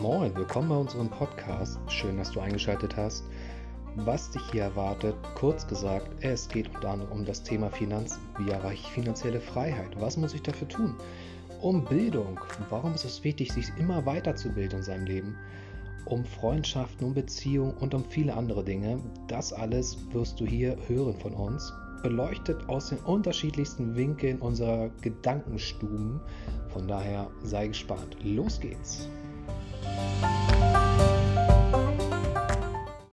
Moin, willkommen bei unserem Podcast. Schön, dass du eingeschaltet hast. Was dich hier erwartet, kurz gesagt, es geht unter anderem um das Thema Finanzen. Wie erreiche ich finanzielle Freiheit? Was muss ich dafür tun? Um Bildung. Warum ist es wichtig, sich immer weiterzubilden in seinem Leben? Um Freundschaften, um Beziehungen und um viele andere Dinge. Das alles wirst du hier hören von uns beleuchtet aus den unterschiedlichsten Winkeln unserer Gedankenstuben. Von daher sei gespannt. Los geht's!